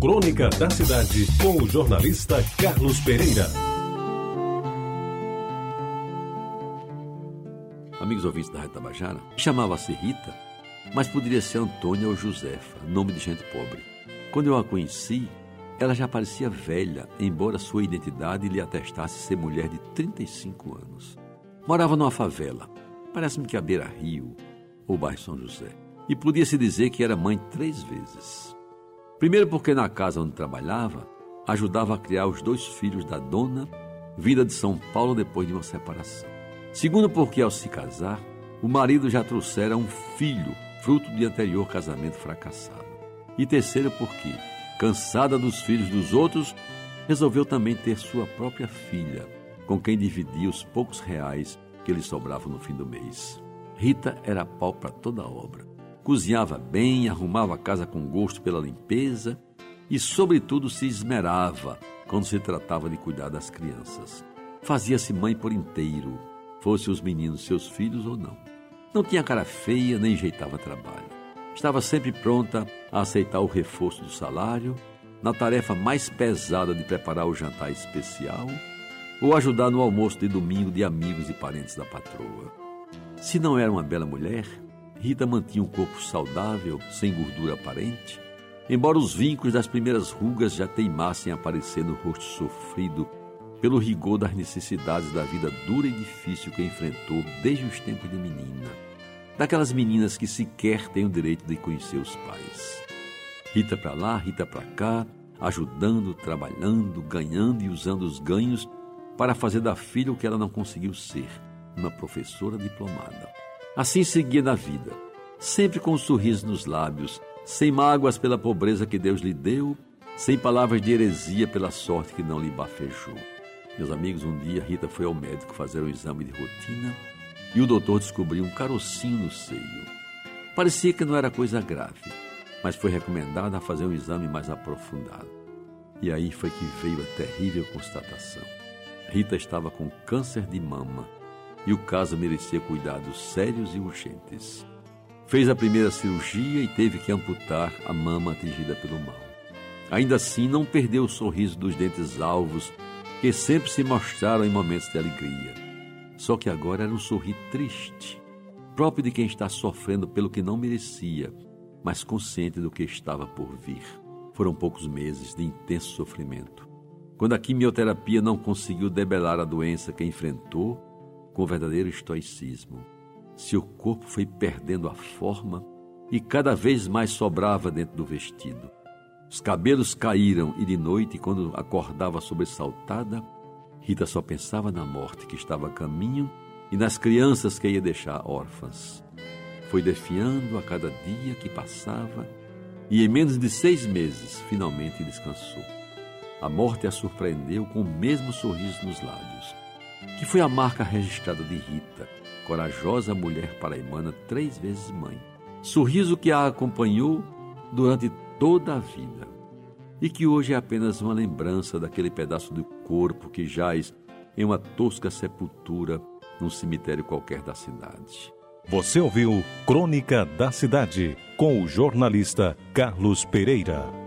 Crônica da Cidade, com o jornalista Carlos Pereira. Amigos ouvintes da Rádio Tabajara, chamava-se Rita, mas poderia ser Antônia ou Josefa, nome de gente pobre. Quando eu a conheci, ela já parecia velha, embora sua identidade lhe atestasse ser mulher de 35 anos. Morava numa favela, parece-me que a beira-rio ou bairro São José, e podia-se dizer que era mãe três vezes. Primeiro, porque na casa onde trabalhava, ajudava a criar os dois filhos da dona, vinda de São Paulo depois de uma separação. Segundo, porque ao se casar, o marido já trouxera um filho, fruto de anterior casamento fracassado. E terceiro, porque, cansada dos filhos dos outros, resolveu também ter sua própria filha, com quem dividia os poucos reais que lhe sobravam no fim do mês. Rita era pau para toda a obra cozinhava bem, arrumava a casa com gosto pela limpeza e, sobretudo, se esmerava quando se tratava de cuidar das crianças. Fazia-se mãe por inteiro, fosse os meninos seus filhos ou não. Não tinha cara feia nem jeitava trabalho. Estava sempre pronta a aceitar o reforço do salário, na tarefa mais pesada de preparar o jantar especial ou ajudar no almoço de domingo de amigos e parentes da patroa. Se não era uma bela mulher, Rita mantinha um corpo saudável, sem gordura aparente, embora os vincos das primeiras rugas já teimassem a aparecer no rosto sofrido pelo rigor das necessidades da vida dura e difícil que enfrentou desde os tempos de menina. Daquelas meninas que sequer têm o direito de conhecer os pais. Rita para lá, Rita para cá, ajudando, trabalhando, ganhando e usando os ganhos para fazer da filha o que ela não conseguiu ser, uma professora diplomada. Assim seguia na vida, sempre com um sorriso nos lábios, sem mágoas pela pobreza que Deus lhe deu, sem palavras de heresia pela sorte que não lhe bafejou. Meus amigos, um dia Rita foi ao médico fazer um exame de rotina e o doutor descobriu um carocinho no seio. Parecia que não era coisa grave, mas foi recomendada a fazer um exame mais aprofundado. E aí foi que veio a terrível constatação. Rita estava com câncer de mama e o caso merecia cuidados sérios e urgentes. Fez a primeira cirurgia e teve que amputar a mama atingida pelo mal. Ainda assim, não perdeu o sorriso dos dentes alvos que sempre se mostraram em momentos de alegria. Só que agora era um sorriso triste, próprio de quem está sofrendo pelo que não merecia, mas consciente do que estava por vir. Foram poucos meses de intenso sofrimento. Quando a quimioterapia não conseguiu debelar a doença que enfrentou, com verdadeiro estoicismo. Seu corpo foi perdendo a forma e cada vez mais sobrava dentro do vestido. Os cabelos caíram e de noite, quando acordava sobressaltada, Rita só pensava na morte que estava a caminho e nas crianças que ia deixar órfãs. Foi defiando a cada dia que passava e, em menos de seis meses, finalmente descansou. A morte a surpreendeu com o mesmo sorriso nos lábios que foi a marca registrada de Rita, corajosa mulher paraimana, três vezes mãe. Sorriso que a acompanhou durante toda a vida e que hoje é apenas uma lembrança daquele pedaço do corpo que jaz em uma tosca sepultura num cemitério qualquer da cidade. Você ouviu Crônica da Cidade com o jornalista Carlos Pereira.